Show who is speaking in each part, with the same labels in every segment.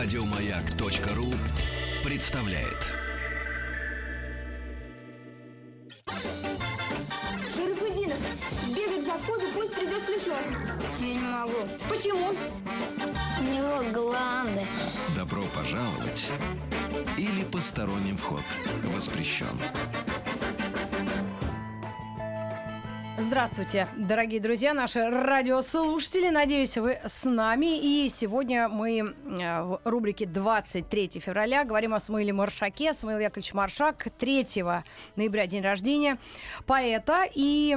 Speaker 1: Радиомаяк.ру представляет.
Speaker 2: Шарафудинов, сбегай к завхозу, пусть придет с ключом.
Speaker 3: Я не могу.
Speaker 2: Почему?
Speaker 3: У него гланды.
Speaker 1: Добро пожаловать или посторонним вход воспрещен.
Speaker 4: Здравствуйте, дорогие друзья, наши радиослушатели. Надеюсь, вы с нами. И сегодня мы э, в рубрике 23 февраля говорим о Самуиле Маршаке. Самуил Яковлевич Маршак, 3 ноября день рождения поэта. И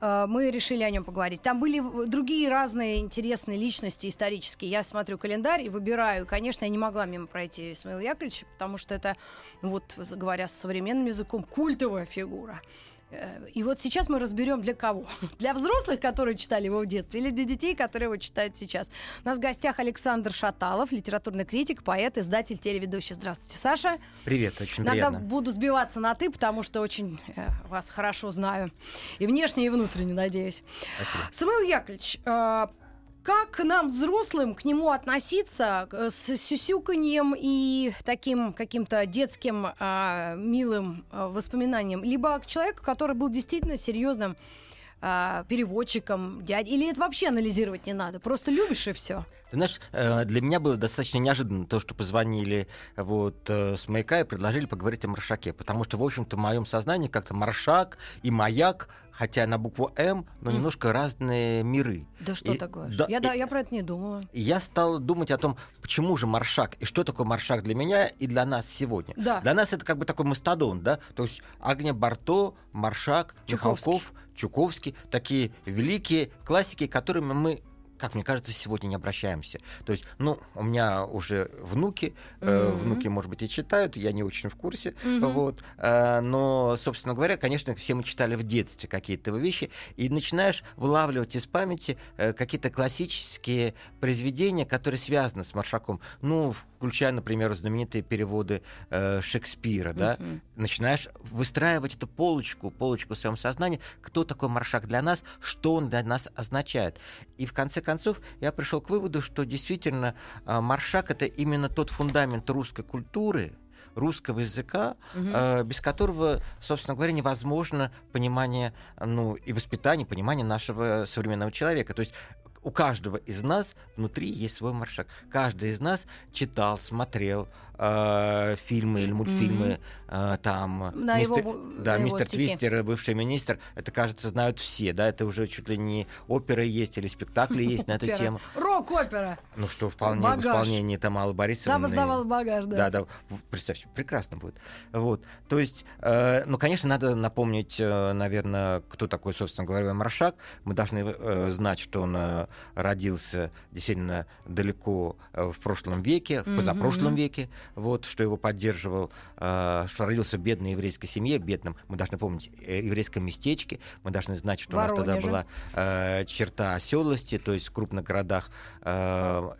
Speaker 4: э, мы решили о нем поговорить. Там были другие разные интересные личности исторические. Я смотрю календарь и выбираю. Конечно, я не могла мимо пройти Самуила Яковлевича, потому что это, вот говоря современным языком, культовая фигура. Э, И вот сейчас мы разберем для кого. Для взрослых, которые читали его в детстве, или для детей, которые его читают сейчас. У нас в гостях Александр Шаталов, литературный критик, поэт, издатель, телеведущий. Здравствуйте, Саша.
Speaker 5: Привет, очень
Speaker 4: Иногда
Speaker 5: приятно.
Speaker 4: буду сбиваться на «ты», потому что очень э, вас хорошо знаю. И внешне, и внутренне, надеюсь.
Speaker 5: Спасибо.
Speaker 4: Самуил Яковлевич, э, как нам, взрослым, к нему относиться э, с сюсюканьем и таким каким-то детским а, милым а, воспоминанием? Либо к человеку, который был действительно серьезным а, переводчиком, дядей? Или это вообще анализировать не надо? Просто любишь и все?
Speaker 5: Ты знаешь, э, для меня было достаточно неожиданно то, что позвонили вот э, с маяка и предложили поговорить о Маршаке, потому что, в общем-то, в моем сознании как-то Маршак и Маяк, хотя на букву М, но
Speaker 4: М.
Speaker 5: немножко разные миры.
Speaker 4: Да что
Speaker 5: И-
Speaker 4: такое?
Speaker 5: да,
Speaker 4: я, да,
Speaker 5: и-
Speaker 4: я про это не думала.
Speaker 5: И я стал думать о том, почему же Маршак, и что такое Маршак для меня и для нас сегодня.
Speaker 4: Да.
Speaker 5: Для нас это как бы такой мастодон, да, то есть Агния Барто, Маршак,
Speaker 4: Чуковский.
Speaker 5: Михалков, Чуковский, такие великие классики, которыми мы как мне кажется, сегодня не обращаемся. То есть, ну, у меня уже внуки, э,
Speaker 4: Мгм.
Speaker 5: внуки, может быть, и читают, я не очень в курсе,
Speaker 4: Мгм.
Speaker 5: вот. Э, но, собственно говоря, конечно, все мы читали в детстве какие-то вещи, и начинаешь вылавливать из памяти э, какие-то классические произведения, которые связаны с Маршаком. Ну, включая, например, знаменитые переводы э, Шекспира, да,
Speaker 4: Мгм.
Speaker 5: начинаешь выстраивать эту полочку, полочку в своем сознании, кто такой Маршак для нас, что он для нас означает. И в конце концов я пришел к выводу, что действительно а, Маршак это именно тот фундамент русской культуры, русского языка,
Speaker 4: Мгм.
Speaker 5: э, без которого, собственно говоря, невозможно понимание, ну, и воспитание, понимание нашего современного человека. То есть у каждого из нас внутри есть свой маршак. Каждый из нас читал, смотрел э, фильмы или мультфильмы э, там.
Speaker 4: На его
Speaker 5: мистер,
Speaker 4: бу-
Speaker 5: да,
Speaker 4: на его
Speaker 5: мистер
Speaker 4: стихи.
Speaker 5: Твистер, бывший министр. Это, кажется, знают все, да. Это уже чуть ли не опера есть или спектакли есть на эту тему.
Speaker 4: Рок-опера.
Speaker 5: Ну что вполне
Speaker 4: Багаж.
Speaker 5: в исполнении Тамалы Борисовны.
Speaker 4: Там сдавал багаж, да.
Speaker 5: Да, да, представьте, прекрасно будет. Вот, то есть, э, ну, конечно, надо напомнить, наверное, кто такой, собственно говоря, Маршак. Мы должны э, знать, что он э, родился действительно далеко э, в прошлом веке, в позапрошлом веке, вот, что его поддерживал, э, что родился в бедной еврейской семье, бедном, мы должны помнить, э, еврейском местечке, мы должны знать, что у нас тогда
Speaker 4: Воронеже.
Speaker 5: была э, черта оселости, то есть в крупных городах э,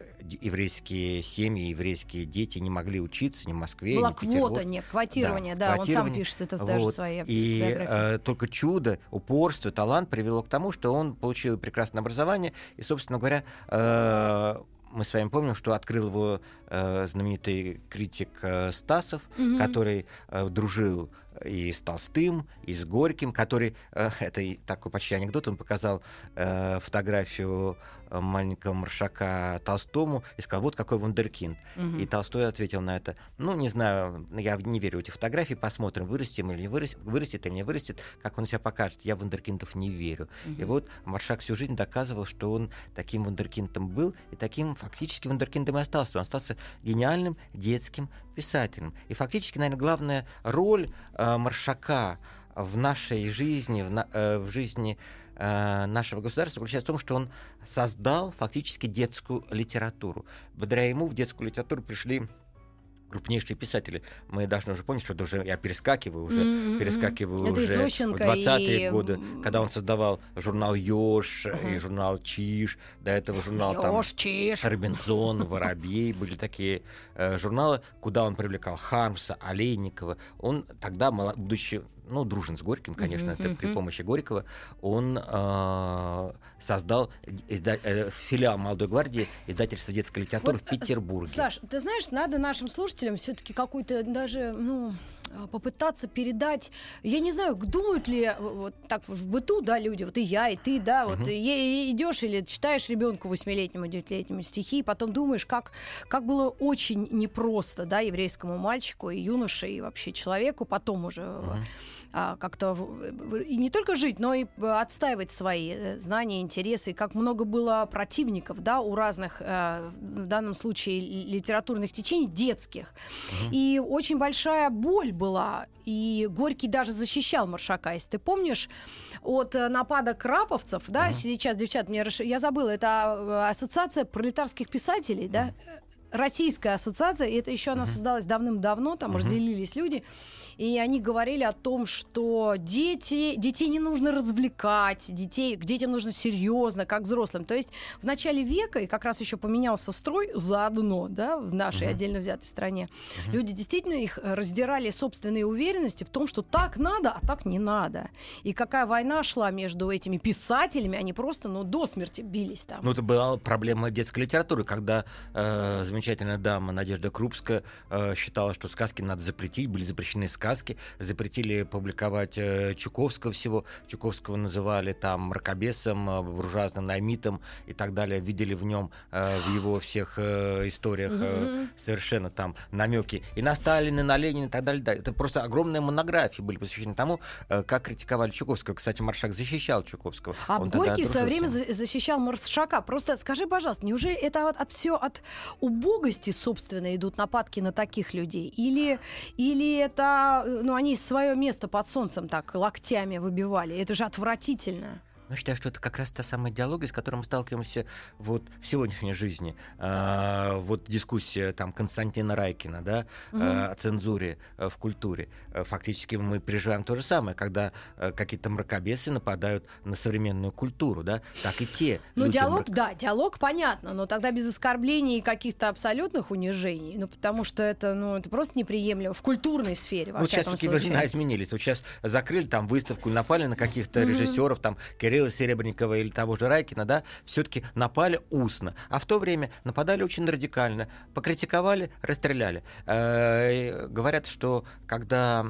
Speaker 5: еврейские семьи, еврейские дети не могли учиться ни в Москве,
Speaker 4: Была
Speaker 5: ни в Петербурге.
Speaker 4: квота, нет, квотирование, да, он сам
Speaker 5: квотирование.
Speaker 4: пишет это даже в
Speaker 5: Вот.
Speaker 4: своей
Speaker 5: И э, только чудо, упорство, талант привело к тому, что он получил прекрасное образование. И, собственно говоря, э, мы с вами помним, что открыл его э, знаменитый критик э, Стасов,
Speaker 4: Мгм.
Speaker 5: который э, дружил и с Толстым, и с Горьким, который, э, это такой почти анекдот, он показал э, фотографию маленького маршака Толстому и сказал, вот какой вундеркинд.
Speaker 4: Мгм.
Speaker 5: И Толстой ответил на это, ну, не знаю, я не верю в эти фотографии, посмотрим, вырастем или не вырастет, вырастет или не вырастет, как он себя покажет. Я в вундеркиндов не верю. И вот Маршак всю жизнь доказывал, что он таким вундеркиндом был, и таким фактически вундеркиндом и остался. Он остался гениальным детским писателем. И фактически, наверное, главная роль э, Маршака в нашей жизни, в, на- э, в жизни э, нашего государства заключается в том, что он создал фактически детскую литературу. Благодаря ему в детскую литературу пришли крупнейшие писатели. Мы должны уже помнить, что уже я перескакиваю уже,
Speaker 4: М-м-м.
Speaker 5: перескакиваю
Speaker 4: Это и
Speaker 5: уже в
Speaker 4: Зощенко,
Speaker 5: 20-е
Speaker 4: и,
Speaker 5: годы, когда он создавал журнал Ёж и
Speaker 4: Ага.
Speaker 5: журнал Чиж, до этого журнал там
Speaker 4: Ёж, чиж.
Speaker 5: Робинзон, Воробей, были такие э, журналы, куда он привлекал Хармса, Олейникова. Он тогда, будучи ну, дружен с Горьким, конечно,
Speaker 4: Мгм,
Speaker 5: это при помощи Горького, он э, создал изда- э, филиал «Молодой гвардии» издательства детской литературы
Speaker 4: Вот,
Speaker 5: в Петербурге.
Speaker 4: Саш, ты знаешь, надо нашим слушателям все-таки какую-то даже, ну, а, попытаться передать. Я не знаю, думают ли э, вот так в быту, да, люди, вот и я, и ты, да, вот
Speaker 5: Мгм.
Speaker 4: идешь или читаешь ребенку восьмилетнему, девятилетнему стихи, и потом думаешь, как, как было очень непросто, да, еврейскому мальчику и юноше, и вообще человеку потом уже э, а, как-то в- в- и не только жить, но и отстаивать свои э, знания, интересы, как много было противников, да, у разных, э, в данном случае, ли- литературных течений, детских. И очень большая боль была, и Горький даже защищал Маршака, если ты помнишь, от э, нападок краповцев, да,
Speaker 5: Мгм.
Speaker 4: сейчас, девчат, мне я забыла, это ассоциация пролетарских писателей, да, Российская ассоциация, и это еще она создалась давным-давно, там
Speaker 5: Мгм.
Speaker 4: разделились люди, и они говорили о том, что дети, детей не нужно развлекать, детей, к детям нужно серьезно, как взрослым. То есть в начале века, и как раз еще поменялся строй заодно, да, в нашей
Speaker 5: Мгм.
Speaker 4: отдельно взятой стране, люди действительно их раздирали собственные уверенности в том, что так надо, а так не надо. И какая война шла между этими писателями, они просто, ну, до смерти бились там.
Speaker 5: Ну, это была проблема детской литературы, когда э, замечательная дама Надежда Крупская э, считала, что сказки надо запретить, были запрещены сказки, запретили публиковать э, Чуковского всего. Чуковского называли там мракобесом, э, буржуазным наймитом и так далее. Видели в нем, э, в его всех историях совершенно там намеки и на Сталина, и на Ленина и так далее. Да, Это просто огромные монографии были посвящены тому, как критиковали Чуковского. Кстати, Маршак защищал Чуковского.
Speaker 4: А
Speaker 5: Он
Speaker 4: Горький в свое время защищал Маршака. Просто скажи, пожалуйста, неужели это от, от все от убогости, собственно, идут нападки на таких людей? Или, или это, э, ну, они свое место под солнцем так локтями выбивали? Это же отвратительно.
Speaker 5: Ну, считаю, что это как раз та самая идеология, с которой мы сталкиваемся вот в сегодняшней жизни. А, вот дискуссия там Константина Райкина, да, э, о цензуре э, в культуре. Э, Фактически мы переживаем то же самое, когда какие-то мракобесы нападают на современную культуру, да, так и те.
Speaker 4: Ну, диалог,
Speaker 5: мрак-
Speaker 4: да, диалог понятно, но тогда без оскорблений и каких-то абсолютных унижений. Ну, потому что это, ну, это просто неприемлемо в культурной сфере, во
Speaker 5: Ну, сейчас
Speaker 4: всяком
Speaker 5: все-таки
Speaker 4: случае.
Speaker 5: времена изменились. Вот сейчас закрыли там выставку, напали на каких-то
Speaker 4: Мгм.
Speaker 5: режиссеров, там Кирилла Серебренникова или того же Райкина, да, все-таки напали устно. А в то время нападали очень радикально. Покритиковали, расстреляли. Э, Говорят, что когда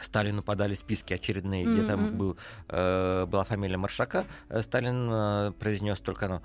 Speaker 5: Сталину подали списки очередные, где там был, э, была фамилия Маршака, э, Сталин э, произнес только ну,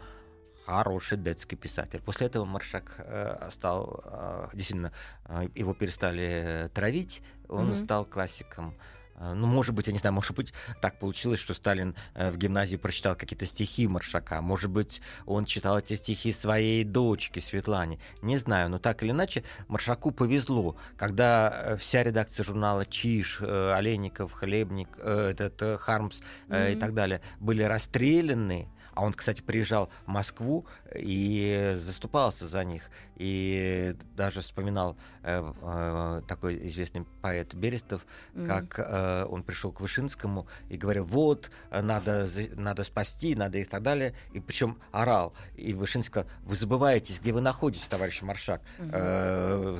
Speaker 5: хороший детский писатель. После этого Маршак э, стал, э, действительно, э, его перестали травить, он
Speaker 4: Мгм.
Speaker 5: стал классиком. Э, Ну, может быть, я не знаю, может быть, так получилось, что Сталин э, в гимназии прочитал какие-то стихи Маршака. Может быть, он читал эти стихи своей дочке Светлане. Не знаю, но так или иначе, Маршаку повезло, когда э, вся редакция журнала Чиж, Олейников, Хлебник, этот Хармс э, и так далее были расстреляны. А он, кстати, приезжал в Москву и заступался за них. И даже вспоминал э, э, такой известный поэт Берестов,
Speaker 4: Мгм.
Speaker 5: как э, он пришел к Вышинскому и говорил, вот, э, надо, надо спасти, надо и так далее. И причем орал. И Вышинский сказал, вы забываетесь, где вы находитесь, товарищ Маршак.
Speaker 4: Мгм.
Speaker 5: Э,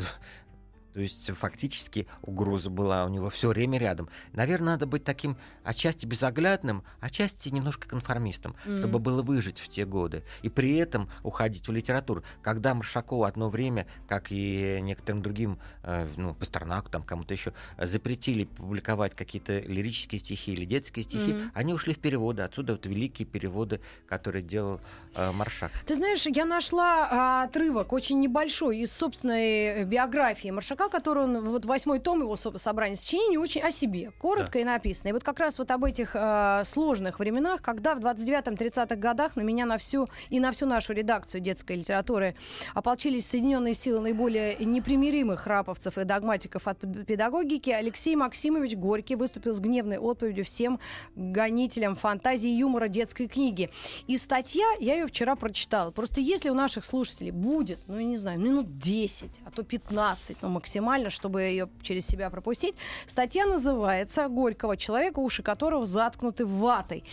Speaker 5: То есть фактически угроза была у него все время рядом. Наверное, надо быть таким отчасти безоглядным, отчасти немножко конформистом,
Speaker 4: Мгм.
Speaker 5: чтобы было выжить в те годы. И при этом уходить в литературу. Когда Маршакову одно время, как и некоторым другим, э, ну, Пастернаку, там кому-то еще, запретили публиковать какие-то лирические стихи или детские стихи,
Speaker 4: Мгм.
Speaker 5: они ушли в переводы. Отсюда вот великие переводы, которые делал э, Маршак.
Speaker 4: Ты знаешь, я нашла а, отрывок очень небольшой из собственной э, биографии Маршака, который он, вот восьмой том его со- собрания сочинений, очень о себе, коротко и написано. И вот как раз вот об этих а, сложных временах, когда в 29-30-х годах на меня на всю и на всю нашу редакцию детской литературы ополчились соединенные силы наиболее непримиримых раповцев и догматиков от педагогики, Алексей Максимович Горький выступил с гневной отповедью всем гонителям фантазии и юмора детской книги. И статья, я ее вчера прочитала. Просто если у наших слушателей будет, ну, я не знаю, минут 10, а то 15, ну, максимально, чтобы ее через себя пропустить, статья называется «Горького человека, уши которого заткнуты ватой».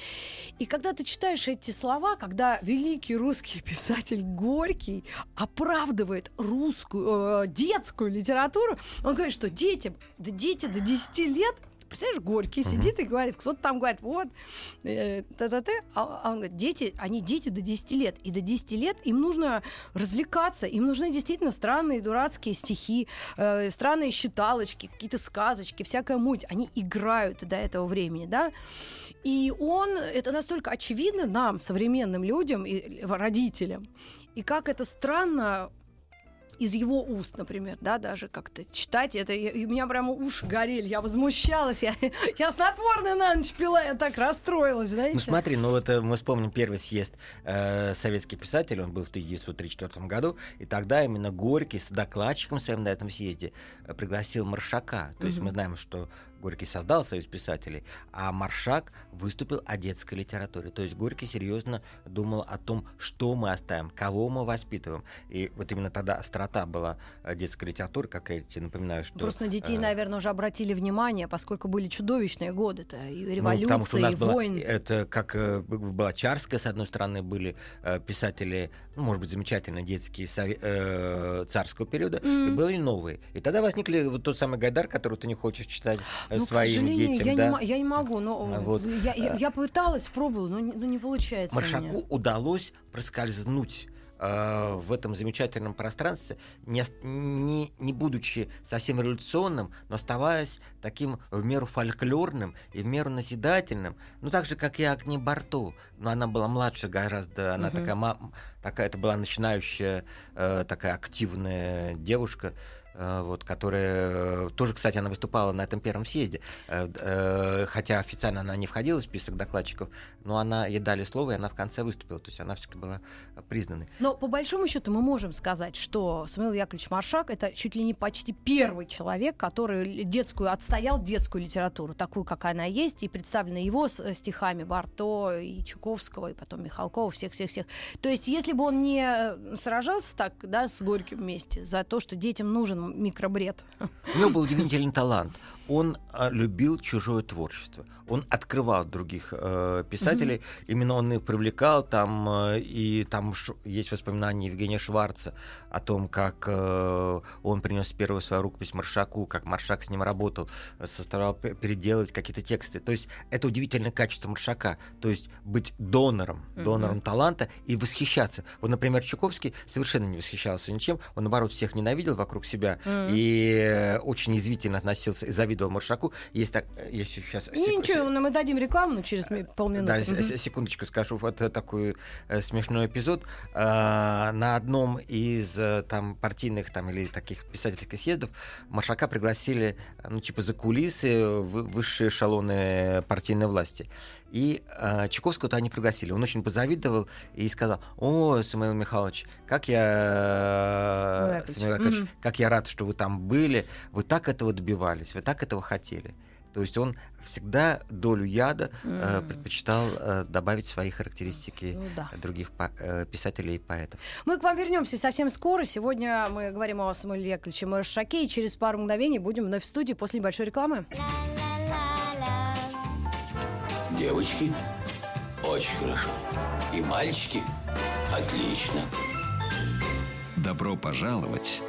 Speaker 4: И когда ты читаешь эти слова, когда великий русский писатель Горький оправдывает русскую, э, детскую литературу, он говорит, что детям, да дети до 10 лет представляешь, Горький сидит и говорит, кто-то там говорит, вот, э, та-та-та, а, а он говорит, дети, они дети до 10 лет, и до 10 лет им нужно развлекаться, им нужны действительно странные дурацкие стихи, э, странные считалочки, какие-то сказочки, всякая муть, они играют до этого времени, да, и он, это настолько очевидно нам, современным людям и родителям, и как это странно из его уст, например, да, даже как-то читать. Это, и, у меня прямо уши горели, я возмущалась, я, я снотворное на ночь пила, я так расстроилась, знаете.
Speaker 5: Ну смотри, ну вот э, мы вспомним первый съезд э, советских писателей, он был в 1934 году, и тогда именно Горький с докладчиком своим на этом съезде э, пригласил Маршака. То есть мы знаем, что Горький создал Союз писателей, а Маршак выступил о детской литературе. То есть Горький серьезно думал о том, что мы оставим, кого мы воспитываем. И вот именно тогда острота была э, детской литературы, как я тебе напоминаю, что...
Speaker 4: Просто на детей,
Speaker 5: э,
Speaker 4: наверное, уже обратили внимание, поскольку были чудовищные годы-то, и
Speaker 5: ну,
Speaker 4: революции,
Speaker 5: потому что у нас
Speaker 4: и
Speaker 5: была,
Speaker 4: войн.
Speaker 5: это как э, была Чарская, с одной стороны, были э, писатели, ну, может быть, замечательные детские сове- э, царского периода, и были новые. И тогда возникли вот тот самый Гайдар, который ты не хочешь читать э,
Speaker 4: Ну,
Speaker 5: своим
Speaker 4: к сожалению,
Speaker 5: детям.
Speaker 4: я,
Speaker 5: да?
Speaker 4: не, я не могу, но
Speaker 5: А вот,
Speaker 4: я, я,
Speaker 5: э,
Speaker 4: я пыталась, пробовала, но, не- но не получается.
Speaker 5: Маршаку удалось проскользнуть э, в этом замечательном пространстве, не, не, не будучи совсем революционным, но оставаясь таким в меру фольклорным и в меру назидательным, ну так же, как и Агни Барту, но она была младше гораздо, она
Speaker 4: Мгм.
Speaker 5: такая, такая, это была начинающая, э, такая активная девушка, вот, которая э, тоже, кстати, она выступала на этом первом съезде, э, э, хотя официально она не входила в список докладчиков, но она ей дали слово, и она в конце выступила, то есть она все-таки была э, признанной.
Speaker 4: Но по большому счету мы можем сказать, что Самуил Яковлевич Маршак это чуть ли не почти первый человек, который детскую отстоял детскую литературу, такую, как она есть, и представлена его э, стихами Барто и Чуковского, и потом Михалкова, всех-всех-всех. То есть, если бы он не э, сражался так, да, с Горьким вместе за то, что детям нужен микробред,
Speaker 5: У него был удивительный талант. Он а, любил чужое творчество. Он открывал других э, писателей. Именно он их привлекал. Там э, и там ш- есть воспоминания Евгения Шварца о том, как э, он принес первую свою рукопись Маршаку, как Маршак с ним работал, э, составлял переделывать какие-то тексты. То есть это удивительное качество Маршака. То есть быть донором, донором таланта и восхищаться. Вот, например, Чуковский совершенно не восхищался ничем. Он, наоборот, всех ненавидел вокруг себя и э, очень язвительно относился и завидовал Маршаку. Есть так, э, если сейчас...
Speaker 4: Ну, ничего, ну, мы дадим рекламу через ми- полминуты.
Speaker 5: Да, с- секундочку скажу, вот э, такой э, смешной эпизод. А, на одном из там партийных там или таких писательских съездов Маршака пригласили, ну типа за кулисы вы- высшие эшелоны партийной власти. И э, Чуковского туда не пригласили. Он очень позавидовал и сказал: О, Самуил Михайлович, как я. Самуил Яковлевич,
Speaker 4: Мгм.
Speaker 5: как я рад, что вы там были, вы так этого добивались, вы так этого хотели. То есть он всегда долю яда э,
Speaker 4: М.
Speaker 5: предпочитал э, добавить свои характеристики
Speaker 4: Ну да.
Speaker 5: других по- э, писателей и поэтов.
Speaker 4: Мы к вам вернемся совсем скоро. Сегодня мы говорим о Самуиле Яковлевиче Маршаке, и через пару мгновений будем вновь в студии после небольшой рекламы.
Speaker 6: Девочки, очень хорошо. И мальчики, отлично.
Speaker 1: Добро пожаловать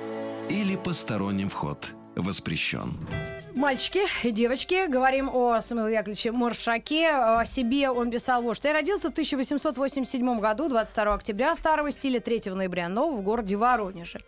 Speaker 1: или посторонним вход воспрещен.
Speaker 4: Мальчики и девочки, говорим о Самуиле Яковлевиче Маршаке. О себе он писал вот что. Я родился в 1887 году, 22 октября, старого стиля, 3 ноября, но в городе Воронеже.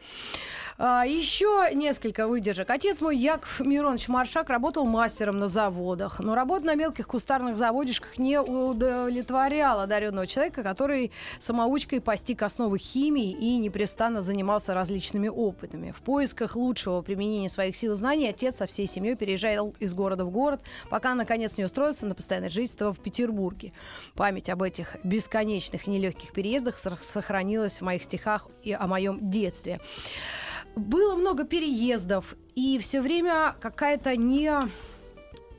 Speaker 4: А, Еще несколько выдержек. Отец мой, Яков Миронович Маршак, работал мастером на заводах. Но работа на мелких кустарных заводишках не удовлетворяла одаренного человека, который самоучкой постиг основы химии и непрестанно занимался различными опытами. В поисках лучшего применения своих сил и знаний отец со всей семьей переезжал из города в город, пока, наконец, не устроился на постоянное жительство в Петербурге. Память об этих бесконечных нелегких переездах сох- сохранилась в моих стихах и о моем детстве. Было много переездов, и все время какая-то не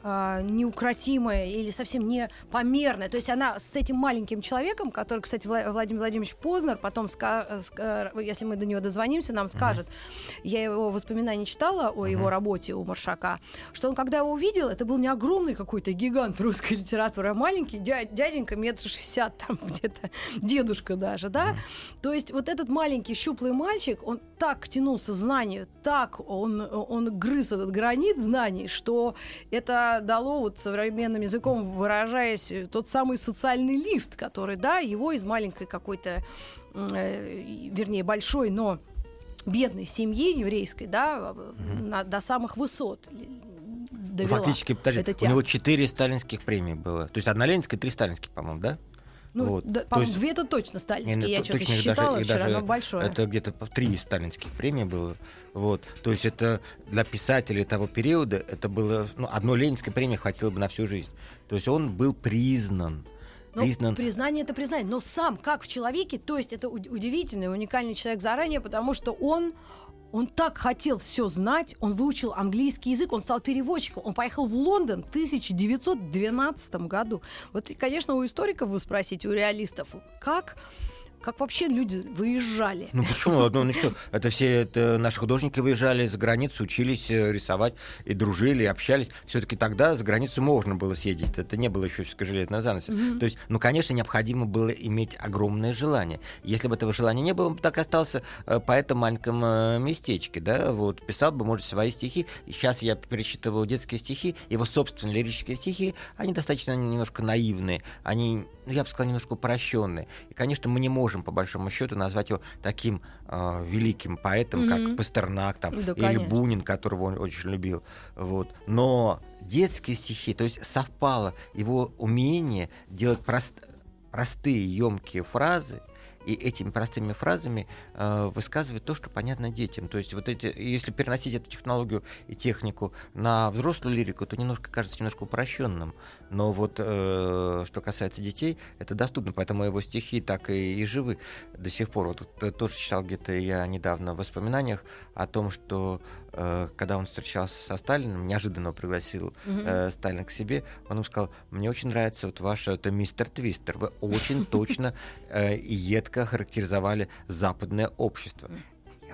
Speaker 4: а, неукротимая или совсем не померная. То есть она с этим маленьким человеком, который, кстати, Вла- Владимир Владимирович Познер, потом, ска- э, ска- если мы до него дозвонимся, нам скажет, я его воспоминания читала о его работе у Маршака, что он, когда его увидел, это был не огромный какой-то гигант русской литературы, а маленький дя- дяденька метр шестьдесят, там где-то дедушка даже, да? То есть вот этот маленький щуплый мальчик, он так тянулся к знанию, так он, он грыз этот гранит знаний, что это да, дало, вот современным языком выражаясь, тот самый социальный лифт, который, да, его из маленькой какой-то, э, вернее, большой, но бедной семьи еврейской, да, на, до самых высот довела.
Speaker 5: Фактически, подожди, у него четыре сталинских премии было. То есть одна ленинская, три сталинских, по-моему, да?
Speaker 4: Ну,
Speaker 5: вот.
Speaker 4: да,
Speaker 5: То
Speaker 4: по-моему,
Speaker 5: есть-
Speaker 4: две это точно
Speaker 5: Не,
Speaker 4: сталинские,
Speaker 5: ну,
Speaker 4: я
Speaker 5: то-
Speaker 4: что-то считала
Speaker 5: даже-
Speaker 4: вчера,
Speaker 5: даже
Speaker 4: но большое.
Speaker 5: Это где-то три сталинских премии было. Вот. То есть это для писателей того периода это было... Ну, одной ленинской премии хватило бы на всю жизнь. То есть он был признан.
Speaker 4: Ну,
Speaker 5: признан
Speaker 4: признание это признание, но сам как в человеке, то есть это уд- удивительный, уникальный человек заранее, потому что он он так хотел все знать, он выучил английский язык, он стал переводчиком, он поехал в Лондон в 1912 году. Вот, и, конечно, у историков вы спросите, у реалистов, как, как вообще люди выезжали?
Speaker 5: Ну почему? Ну, ну что, это все это наши художники выезжали за границу, учились э, рисовать и дружили, и общались. Все-таки тогда за границу можно было съездить. Это не было еще все железное занавес. То есть, ну, конечно, необходимо было иметь огромное желание. Если бы этого желания не было, он бы так остался э, поэтом в маленьком э, местечке, да, вот, писал бы, может, свои стихи. Сейчас я перечитывал детские стихи, его собственные лирические стихи, они достаточно немножко наивные, они, ну, я бы сказал, немножко упрощенные. И, конечно, мы не можем, по большому счету, назвать его таким э, великим поэтом, как
Speaker 4: Мгм.
Speaker 5: Пастернак там,
Speaker 4: Да,
Speaker 5: или
Speaker 4: конечно.
Speaker 5: Бунин, которого он очень любил. Вот. Но детские стихи, то есть совпало его умение делать прост- простые, емкие фразы, и этими простыми фразами э, высказывать то, что понятно детям. То есть вот эти, если переносить эту технологию и технику на взрослую лирику, то немножко кажется немножко упрощенным. Но вот э, что касается детей, это доступно, поэтому его стихи так и, и живы до сих пор. Вот э, тоже читал где-то я недавно в воспоминаниях о том, что когда он встречался со Сталиным, неожиданно пригласил э, Сталин к себе, он ему сказал, мне очень нравится вот ваш это мистер Твистер, вы очень точно э, и едко характеризовали западное общество.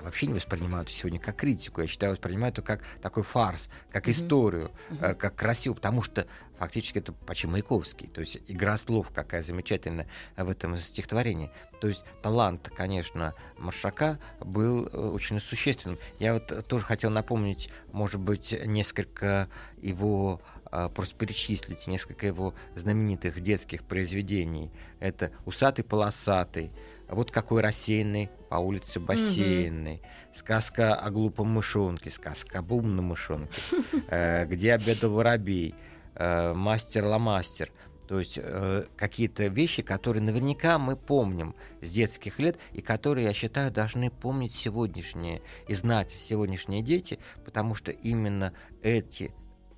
Speaker 5: Я вообще не воспринимаю это сегодня как критику, я считаю, воспринимаю это как такой фарс, как историю, э, как красиво, потому что фактически это почти Маяковский, то есть игра слов какая замечательная в этом стихотворении. То есть талант, конечно, Маршака был э, очень существенным. Я вот э, тоже хотел напомнить, может быть, несколько его а, просто перечислить несколько его знаменитых детских произведений. Это «Усатый полосатый», «Вот какой рассеянный по улице бассейной», «Сказка о глупом мышонке», «Сказка об умном мышонке», э, «Где обедал воробей», э, «Мастер-ломастер». То есть э, какие-то вещи, которые наверняка мы помним с детских лет и которые, я считаю, должны помнить сегодняшние и знать сегодняшние дети, потому что именно эти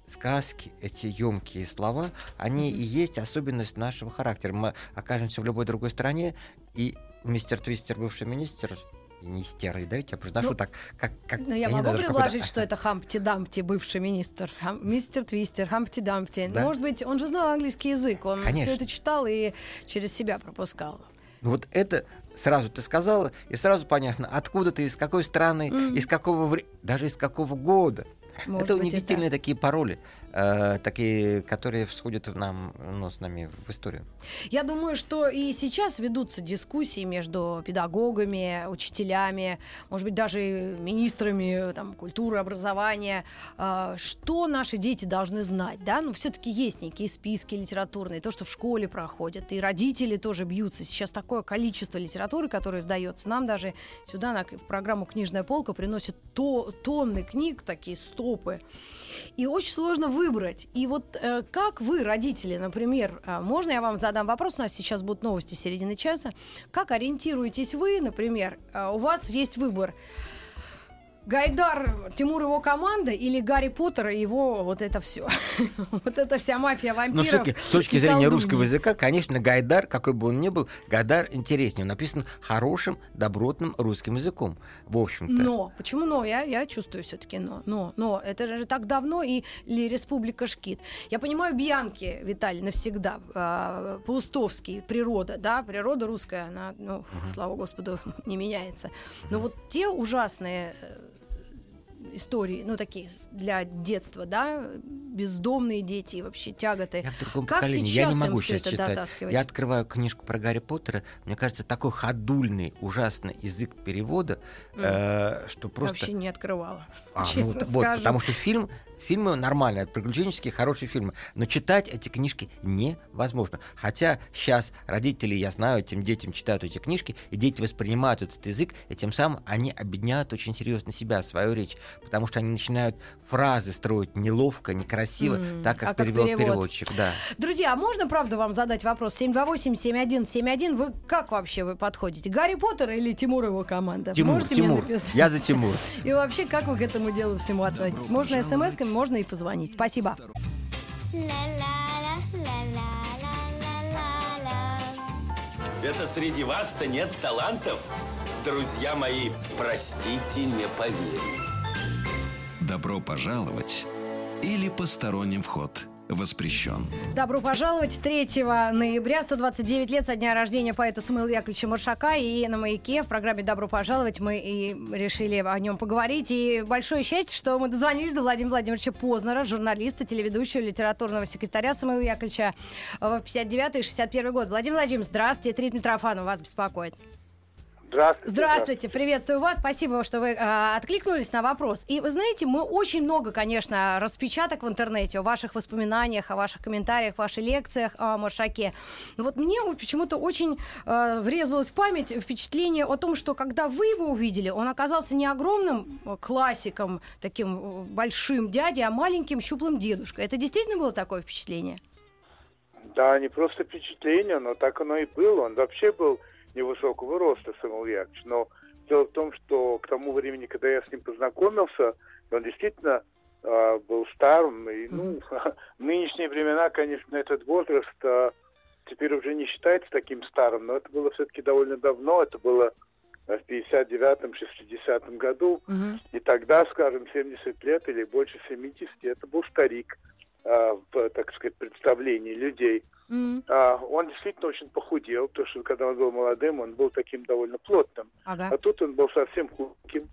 Speaker 5: сказки, эти емкие слова, они и есть особенность нашего характера. Мы окажемся в любой другой стране, и мистер Твистер, бывший министр, министер, и давайте я произношу
Speaker 4: Ну,
Speaker 5: так, как... как
Speaker 4: Ну, я
Speaker 5: не
Speaker 4: могу
Speaker 5: даже
Speaker 4: предложить, что это Хампти Дампти, бывший министр. Хам- мистер Твистер, Хампти Дампти.
Speaker 5: Да?
Speaker 4: Может быть, он же знал английский язык, он
Speaker 5: Конечно.
Speaker 4: все это читал и через себя пропускал.
Speaker 5: Ну вот это сразу ты сказала, и сразу понятно, откуда ты, из какой страны, из какого времени, даже из какого года.
Speaker 4: Может
Speaker 5: это
Speaker 4: быть,
Speaker 5: удивительные такие пароли, э, такие, которые всходят в нам, ну, с нами в историю.
Speaker 4: Я думаю, что и сейчас ведутся дискуссии между педагогами, учителями, может быть, даже министрами там, культуры, образования, а, что наши дети должны знать. Да? Ну, все-таки есть некие списки литературные, то, что в школе проходят, и родители тоже бьются. Сейчас такое количество литературы, которое сдается. Нам даже сюда на, в программу «Книжная полка» приносят то, тонны книг, такие стопы. И очень сложно выбрать. И вот э, как вы, родители, например, э, можно я вам задам вопрос? У нас сейчас будут новости середины часа. Как ориентируетесь вы, например, э, у вас есть выбор. Гайдар, Тимур его команда или Гарри Поттер и его вот это все. вот это вся мафия
Speaker 5: Но
Speaker 4: вампиров.
Speaker 5: все-таки с точки зрения русского языка, конечно, Гайдар, какой бы он ни был, Гайдар интереснее. Он написан хорошим, добротным русским языком, в общем-то.
Speaker 4: Но, почему но? Я, я чувствую все-таки но. Но, но, это же так давно, и ли Республика Шкит. Я понимаю Бьянки, Виталий, навсегда. э, Паустовский, природа, да, природа русская, она, ну, слава Господу, не меняется. Но вот те ужасные э, истории, ну, такие для детства, да, бездомные дети и вообще тяготы.
Speaker 5: Я в другом
Speaker 4: Как
Speaker 5: поколении, я не могу сейчас читать.
Speaker 4: дотаскивать?
Speaker 5: Я открываю книжку про Гарри Поттера, мне кажется, такой ходульный, ужасный язык перевода, э, что просто...
Speaker 4: Вообще не открывала,
Speaker 5: А, ну
Speaker 4: честно
Speaker 5: вот, вот,
Speaker 4: скажу.
Speaker 5: потому что фильм, Фильмы нормальные, приключенческие, хорошие фильмы. Но читать эти книжки невозможно. Хотя сейчас родители, я знаю, этим детям читают эти книжки, и дети воспринимают этот язык, и тем самым они объединяют очень серьезно себя, свою речь. Потому что они начинают фразы строить неловко, некрасиво,
Speaker 4: М,
Speaker 5: так как
Speaker 4: а как
Speaker 5: перевел
Speaker 4: перевод.
Speaker 5: переводчик. Да.
Speaker 4: Друзья, а можно, правда, вам задать вопрос? 728-7171. Вы как вообще вы подходите? Гарри Поттер или Тимур его команда?
Speaker 5: Тимур,
Speaker 4: Можете
Speaker 5: Тимур. Я за Тимур.
Speaker 4: И вообще, как вы к этому делу всему относитесь? Можно смс-ками, можно и позвонить. Спасибо.
Speaker 6: Это среди вас-то нет талантов? Друзья мои, простите, не поверю.
Speaker 1: Добро пожаловать или посторонним вход воспрещен.
Speaker 4: Добро пожаловать. 3 ноября, 129 лет со дня рождения поэта Самуила Яковлевича Маршака. И на «Маяке» в программе «Добро пожаловать» мы и решили о нем поговорить. И большое счастье, что мы дозвонились до Владимира Владимировича Познера, журналиста, телеведущего, литературного секретаря Самуила Яковлевича в 59 и 61 год. Владимир Владимирович, здравствуйте. Трит Митрофанов вас беспокоит.
Speaker 7: Здравствуйте.
Speaker 4: Здравствуйте, приветствую вас. Спасибо, что вы э, откликнулись на вопрос. И вы знаете, мы очень много, конечно, распечаток в интернете о ваших воспоминаниях, о ваших комментариях, ваших лекциях о Маршаке. Но вот мне почему-то очень э, врезалось в память впечатление о том, что когда вы его увидели, он оказался не огромным классиком, таким большим дядей, а маленьким щуплым дедушкой. Это действительно было такое впечатление?
Speaker 7: Да, не просто впечатление, но так оно и было. Он вообще был невысокого роста, Самуил Яковлевич. Но дело в том, что к тому времени, когда я с ним познакомился, он действительно э, был старым. И, ну, в нынешние времена, конечно, этот возраст э, теперь уже не считается таким старым, но это было все-таки довольно давно. Это было в 59-м, 60-м году.
Speaker 4: Мгм.
Speaker 7: И тогда, скажем, 70 лет или больше 70, это был старик в, так сказать, представлении людей.
Speaker 4: М,
Speaker 7: А, он действительно очень похудел, потому что когда он был молодым, он был таким довольно плотным.
Speaker 4: Ага.
Speaker 7: А тут он был совсем худеньким.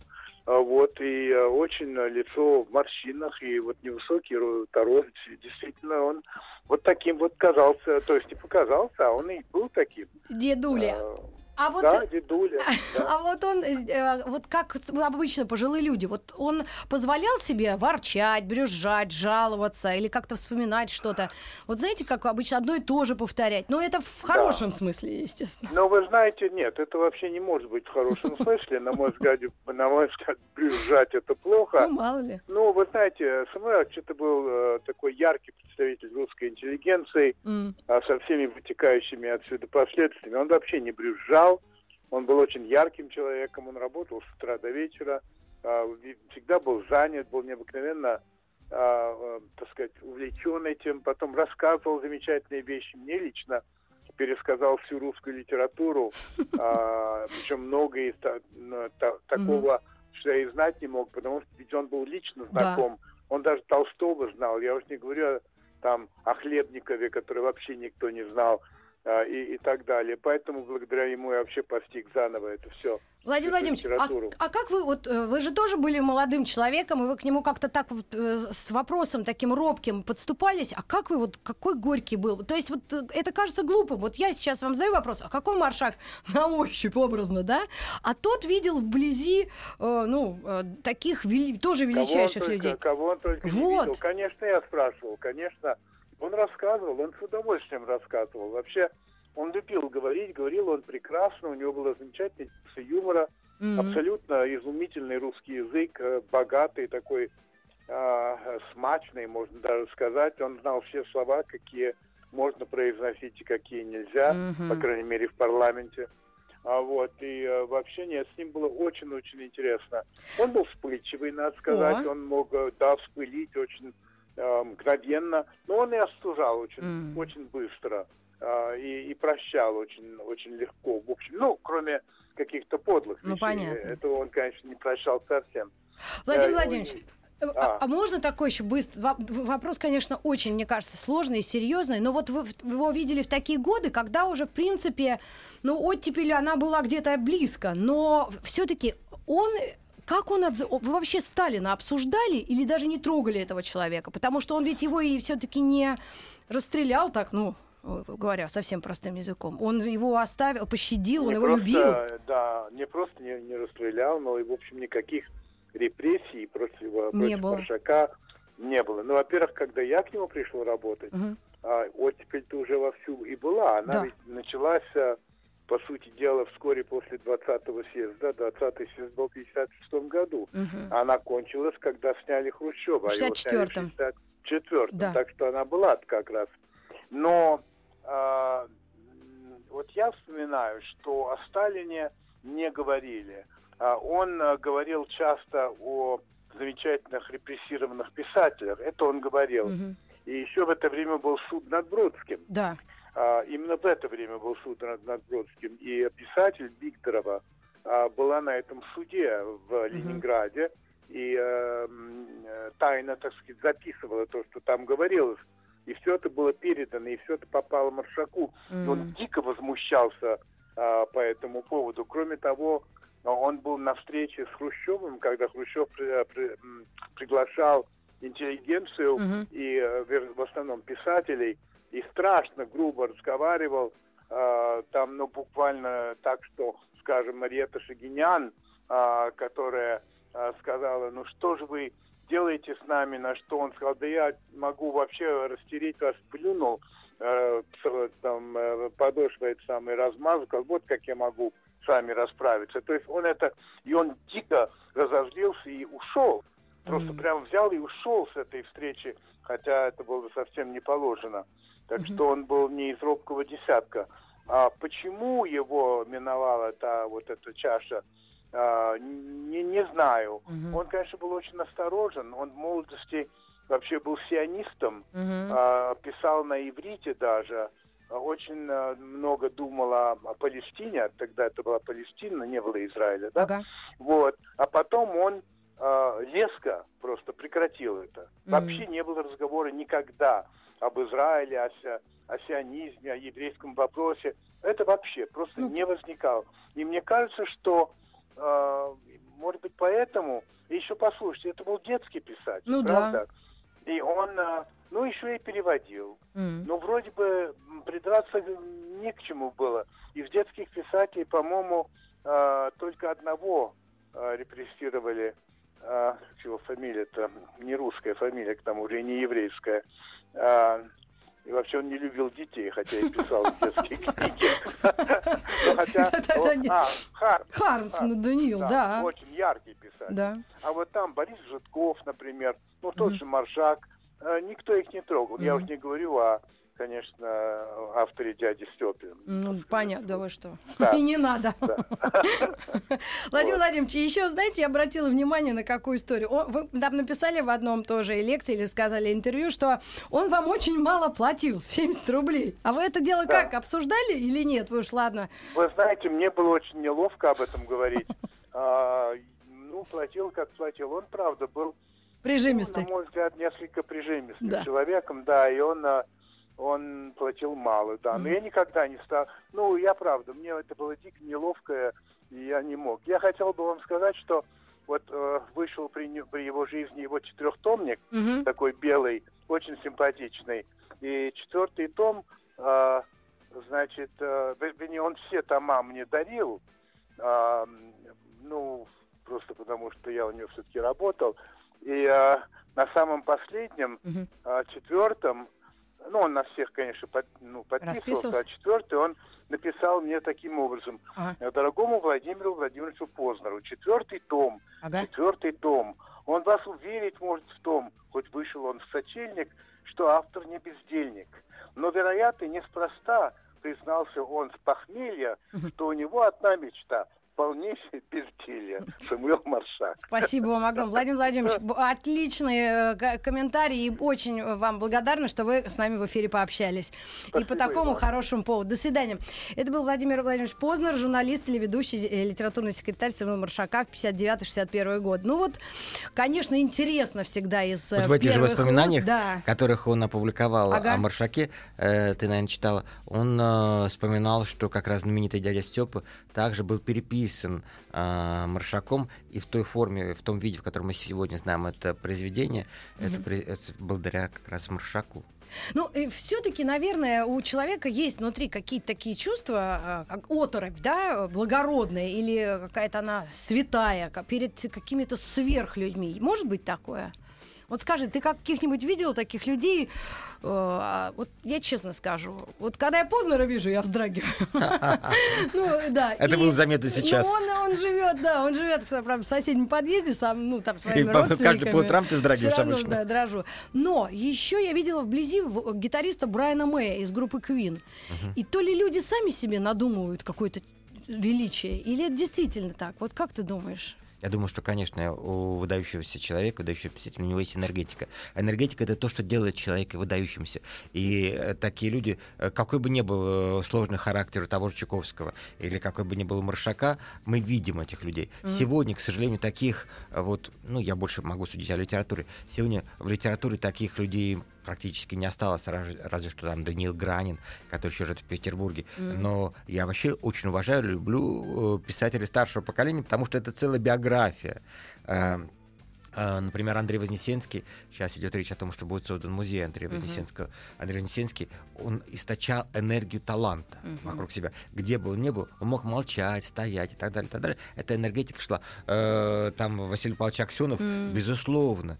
Speaker 7: А, Вот, и э, очень э, лицо в морщинах, и вот невысокий ро- рост, действительно он вот таким вот казался, то есть не показался, а он и был таким.
Speaker 4: Дедуля.
Speaker 7: А,
Speaker 4: А вот
Speaker 7: Да, дедуля. да.
Speaker 4: А вот он, э, э, вот как обычно пожилые люди, вот он позволял себе ворчать, брюзжать, жаловаться или как-то вспоминать что-то. Вот знаете, как обычно одно и то же повторять. Но это в хорошем смысле, естественно.
Speaker 7: Но вы знаете, нет, это вообще не может быть в хорошем смысле. На мой взгляд, на мой взгляд, брюзжать это плохо.
Speaker 4: Ну, мало ли.
Speaker 7: Ну, вы знаете, Самуил это был э, такой яркий представитель русской интеллигенции, а со всеми вытекающими отсюда последствиями. Он вообще не брюзжал, он был очень ярким человеком, он работал с утра до вечера, а, всегда был занят, был необыкновенно, а, э, так сказать, увлечен этим, потом рассказывал замечательные вещи. Мне лично пересказал всю русскую литературу, а, причем много из та- такого, что я и знать не мог, потому что ведь он был лично знаком. Он даже Толстого знал. Я уж не говорю там о Хлебникове, который вообще никто не знал, и, и так далее. Поэтому благодаря ему я вообще постиг заново это все.
Speaker 4: Владимир Владимирович,
Speaker 7: литературу.
Speaker 4: а, а как вы, вот э, вы же тоже были молодым человеком, и вы к нему как-то так вот э, с вопросом таким робким подступались, а как вы вот, какой горький был? То есть вот э, это кажется глупым. Вот я сейчас вам задаю вопрос, а какой маршак на ощупь образно, да? А тот видел вблизи, э, ну, э, таких вели- тоже
Speaker 7: Кого он
Speaker 4: величайших
Speaker 7: только,
Speaker 4: людей.
Speaker 7: кого он только не
Speaker 4: Вот.
Speaker 7: видел. Конечно, я спрашивал, конечно. Он рассказывал, он с удовольствием рассказывал. Вообще, он любил говорить, говорил он прекрасно, у него было замечательное чувство юмора,
Speaker 4: Мгм.
Speaker 7: абсолютно изумительный русский язык, э, богатый такой, а, смачный, можно даже сказать. Он знал все слова, какие можно произносить и какие нельзя,
Speaker 4: Мгм.
Speaker 7: по крайней мере, в парламенте. А вот, и э, в общении с ним было очень-очень интересно. Он был вспыльчивый, надо сказать,
Speaker 4: О.
Speaker 7: он мог, э, да, вспылить очень э, мгновенно, но он и остужал очень,
Speaker 4: Мгм.
Speaker 7: очень быстро а, и, и прощал очень, очень легко. В общем, ну, кроме каких-то подлых
Speaker 4: Ну,
Speaker 7: вещей.
Speaker 4: понятно.
Speaker 7: Этого он, конечно, не прощал совсем.
Speaker 4: Владимир
Speaker 7: Да,
Speaker 4: Владимирович,
Speaker 7: он-
Speaker 4: э, а,
Speaker 7: А.
Speaker 4: а можно такой еще быстро? Во- Вопрос, конечно, очень, мне кажется, сложный и серьезный, но вот вы его видели в такие годы, когда уже, в принципе, ну, оттепель, она была где-то близко, но все-таки он... Как он отзыв... Вы вообще Сталина обсуждали или даже не трогали этого человека? Потому что он ведь его и все-таки не расстрелял так, ну, э, говоря совсем простым языком. Он его оставил, пощадил, он
Speaker 7: Не
Speaker 4: его
Speaker 7: просто,
Speaker 4: любил.
Speaker 7: Да, не просто не, не расстрелял, но и, в общем, никаких репрессий против,
Speaker 4: Не
Speaker 7: против
Speaker 4: было.
Speaker 7: Маршака не было. Ну, во-первых, когда я к нему пришел работать,
Speaker 4: Мгм.
Speaker 7: а, оттепель-то уже вовсю и была. Она
Speaker 4: Да.
Speaker 7: ведь началась, а, по сути дела, вскоре после 20-го съезда. 20-й съезд был в 56 году.
Speaker 4: Мгм.
Speaker 7: Она кончилась, когда сняли Хрущева. а его сняли в
Speaker 4: 64-м.
Speaker 7: 64-м.
Speaker 4: Да.
Speaker 7: Так что она была как раз. Но а, м, вот я вспоминаю, что о Сталине не говорили. А, Он а, говорил часто о замечательных репрессированных писателях. Это он говорил.
Speaker 4: Мгм.
Speaker 7: И еще в это время был суд над Бродским.
Speaker 4: Да.
Speaker 7: А, именно в это время был суд над, над Бродским. И писатель Викторова а, была на этом суде в Ленинграде. И э, э, тайно, так сказать, записывала то, что там говорилось. И все это было передано, и все это попало Маршаку. И Он дико возмущался а, по этому поводу. Кроме того, он был на встрече с Хрущевым, когда Хрущев при- при- м, приглашал интеллигенцию
Speaker 4: Мгм.
Speaker 7: и э, в основном писателей, и страшно грубо разговаривал, э, там, ну, буквально так, что, скажем, Мариета Шагинян, э, которая э, сказала, ну, что же вы делаете с нами, на что он сказал, да я могу вообще растереть вас, плюнул, э, там, э, подошвой это самое размазал, вот как я могу с вами расправиться. То есть он это, и он дико разозлился и ушел. Просто
Speaker 4: Мгм.
Speaker 7: прям взял и ушел с этой встречи, хотя это было бы совсем не положено. Так что он был не из робкого десятка. А почему его миновала та вот эта чаша, а, не, не знаю.
Speaker 4: Мгм.
Speaker 7: Он, конечно, был очень осторожен. Он в молодости вообще был сионистом,
Speaker 4: Мгм.
Speaker 7: а, писал на иврите даже, очень а, много думал о, о Палестине, тогда это была Палестина, не было Израиля, да?
Speaker 4: Ага.
Speaker 7: Вот. А потом он а, резко просто прекратил это. Вообще не было разговора никогда об Израиле, о, о сионизме, о еврейском вопросе. Это вообще просто
Speaker 4: Ну.
Speaker 7: не возникало. И мне кажется, что, а, может быть, поэтому... И еще послушайте, это был детский писатель,
Speaker 4: Ну да.
Speaker 7: правда? И он, а, ну, еще и переводил.
Speaker 4: М.
Speaker 7: Ну, вроде бы придраться не к чему было. Из детских писателей, по-моему, э, только одного э, репрессировали. Э, чего фамилия-то? Не русская фамилия, к тому же, и не еврейская. Э, и вообще он не любил детей, хотя и писал детские книги. Хотя...
Speaker 4: Это
Speaker 7: он-
Speaker 4: не-
Speaker 7: А, Харт.
Speaker 4: Хармс, ну, Даниил, да.
Speaker 7: Очень яркий писатель. А вот там Борис Житков, например, ну тот же Маршак, э, никто их не трогал. Я уж не говорю о, конечно, авторе дяди Степе.
Speaker 4: Ну, понятно, да вы что.
Speaker 7: Да.
Speaker 4: И не надо.
Speaker 7: Да.
Speaker 4: Владимир
Speaker 7: Вот.
Speaker 4: Владимирович, еще, знаете, я обратила внимание на какую историю. Вы там написали в одном тоже лекции или сказали интервью, что он вам очень мало платил, 70 рублей. А вы это дело
Speaker 7: Да.
Speaker 4: как, обсуждали или нет? Вы уж ладно.
Speaker 7: Вы знаете, мне было очень неловко об этом говорить. А, ну, платил как платил. Он, правда, был, ну,
Speaker 4: Прижимистый.
Speaker 7: на мой взгляд, несколько прижимистым
Speaker 4: Да.
Speaker 7: человеком, да, и он, а, он платил мало, да. Но я никогда не стал... Ну, я правда, мне это было дико неловко, и я не мог. Я хотел бы вам сказать, что вот э, вышел при, при его жизни его четырехтомник,
Speaker 4: Мгм.
Speaker 7: такой белый, очень симпатичный. И четвертый том, э, значит, э, вернее, он все тома мне дарил, м, ну, просто потому что я у него все-таки работал. И э, на самом последнем,
Speaker 4: Мгм.
Speaker 7: а, четвертом, ну, он на всех, конечно, под- ну, подписывался, а четвертый он написал мне таким образом.
Speaker 4: Ага.
Speaker 7: «Э, Дорогому Владимиру Владимировичу Познеру, четвертый том,
Speaker 4: Ага.
Speaker 7: четвертый том. Он вас уверить может в том, хоть вышел он в сочельник, что автор не бездельник. Но, вероятно, неспроста признался он с похмелья, что у него одна мечта – полнейшее безделье. Самуил Маршак.
Speaker 4: Спасибо вам огромное. Владимир Владимирович, отличный э, ко- комментарий. И очень вам благодарна, что вы с нами в эфире пообщались. и
Speaker 7: Спасибо
Speaker 4: по
Speaker 7: и
Speaker 4: такому
Speaker 7: вам.
Speaker 4: хорошему поводу. До свидания. Это был Владимир Владимирович Познер, журналист или ведущий э, литературный секретарь Самуила Маршака в 59-61 год. Ну вот, конечно, интересно всегда из э,
Speaker 5: Вот в этих же
Speaker 4: первых
Speaker 5: воспоминаниях,
Speaker 4: уст, да.
Speaker 5: которых он опубликовал
Speaker 4: Ага.
Speaker 5: о Маршаке, э, ты, наверное, читала, он э, вспоминал, что как раз знаменитый дядя Степа также был переписан э, Маршаком, и в той форме, в том виде, в котором мы сегодня знаем это произведение, это, при- это благодаря как раз Маршаку.
Speaker 4: Ну, все-таки, наверное, у человека есть внутри какие-то такие чувства, э, как оторопь, да, благородная, или какая-то она святая, перед какими-то сверхлюдьми. Может быть такое? Вот скажи, ты каких-нибудь видел таких людей? Э, вот я честно скажу, вот когда я Познера вижу, я вздрагиваю.
Speaker 5: Ну, да. Это было заметно сейчас.
Speaker 4: Он живет, да, он живет, правда, в соседнем подъезде, сам, ну, там, своими родственниками. Каждый
Speaker 5: по утрам ты вздрагиваешь обычно.
Speaker 4: да, дрожу. Но еще я видела вблизи гитариста Брайана Мэя из группы Queen. И то ли люди сами себе надумывают какое-то величие, или это действительно так? Вот как ты думаешь?
Speaker 5: Я думаю, что, конечно, у выдающегося человека, выдающегося писателя, у него есть энергетика. энергетика — это то, что делает человека выдающимся. И э, такие люди, э, какой бы ни был э, сложный характер того же Чуковского, или какой бы ни был Маршака, мы видим этих людей. Mm-hmm. Сегодня, к сожалению, таких вот, ну, я больше могу судить о литературе, сегодня в литературе таких людей практически не осталось, разве что там Даниил Гранин, который еще живет в Петербурге. Mm-hmm. Но я вообще очень уважаю, люблю э, писателей старшего поколения, потому что это целая биография. Эм, э, например, Андрей Вознесенский, сейчас идет речь о том, что будет создан музей Андрея Вознесенского. Uh-huh. Андрей Вознесенский, он источал энергию таланта uh-huh. вокруг себя. Где бы он ни был, он мог молчать, стоять и так далее, и так далее. Эта энергетика шла. Э, там Василий Павлович Аксенов, uh-huh. безусловно,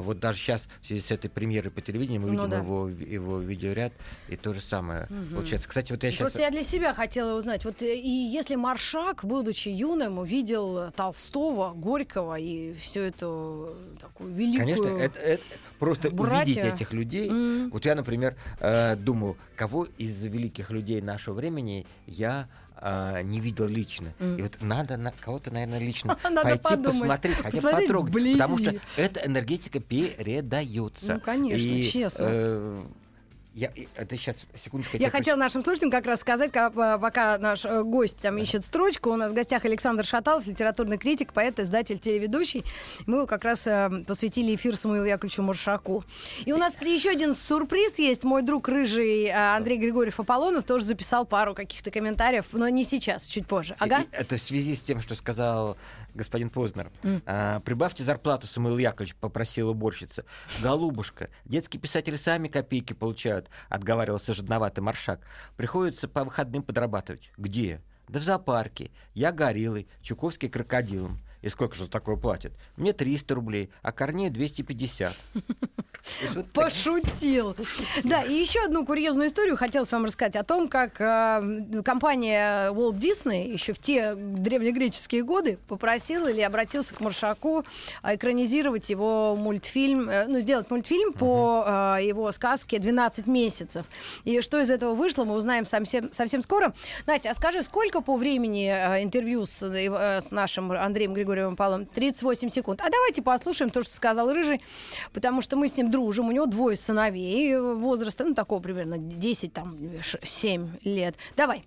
Speaker 5: вот даже сейчас в связи с этой премьерой по телевидению мы ну, видим да. его, его видеоряд, и то же самое угу. получается. Кстати, вот я сейчас...
Speaker 4: Просто я для себя хотела узнать, вот э, и если Маршак, будучи юным, увидел Толстого, Горького и всю эту такую великую...
Speaker 5: Конечно, это, это просто братья. увидеть этих людей. Mm. Вот я, например, э, думаю, кого из великих людей нашего времени я а, не видел лично. Mm. И вот надо на кого-то, наверное, лично пойти подумать. посмотреть, хотя бы потрогать, потому что эта энергетика передается.
Speaker 4: Ну, конечно, и, честно. Э,
Speaker 5: я, это сейчас, секундочку.
Speaker 4: Я, я хотела нашим слушателям как раз сказать, пока наш э, гость там ищет строчку, у нас в гостях Александр Шаталов, литературный критик, поэт, издатель, телеведущий. Мы как раз э, посвятили эфир Самуилу Яковлевичу Маршаку. И у нас еще один сюрприз есть. Мой друг рыжий э, Андрей Григорьев Аполлонов тоже записал пару каких-то комментариев, но не сейчас, чуть позже. Ага. И,
Speaker 5: это в связи с тем, что сказал господин Познер. Mm. А, прибавьте зарплату, Самуил Яковлевич, попросил уборщица. Голубушка, детские писатели сами копейки получают, отговаривался жадноватый маршак. Приходится по выходным подрабатывать. Где? Да в зоопарке. Я гориллой, Чуковский крокодилом. И сколько же такое платят? Мне 300 рублей, а Корнею 250.
Speaker 4: Пошутил. Да, и еще одну курьезную историю хотелось вам рассказать о том, как э, компания Walt Disney еще в те древнегреческие годы попросила или обратился к Маршаку а, экранизировать его мультфильм, э, ну, сделать мультфильм по э, его сказке «12 месяцев». И что из этого вышло, мы узнаем совсем, совсем скоро. Настя, а скажи, сколько по времени э, интервью с, э, с нашим Андреем Григорьевым Павловым? 38 секунд. А давайте послушаем то, что сказал Рыжий, потому что мы с ним дружим, у него двое сыновей возраста, ну, такого примерно 10, там, 7 лет. Давай,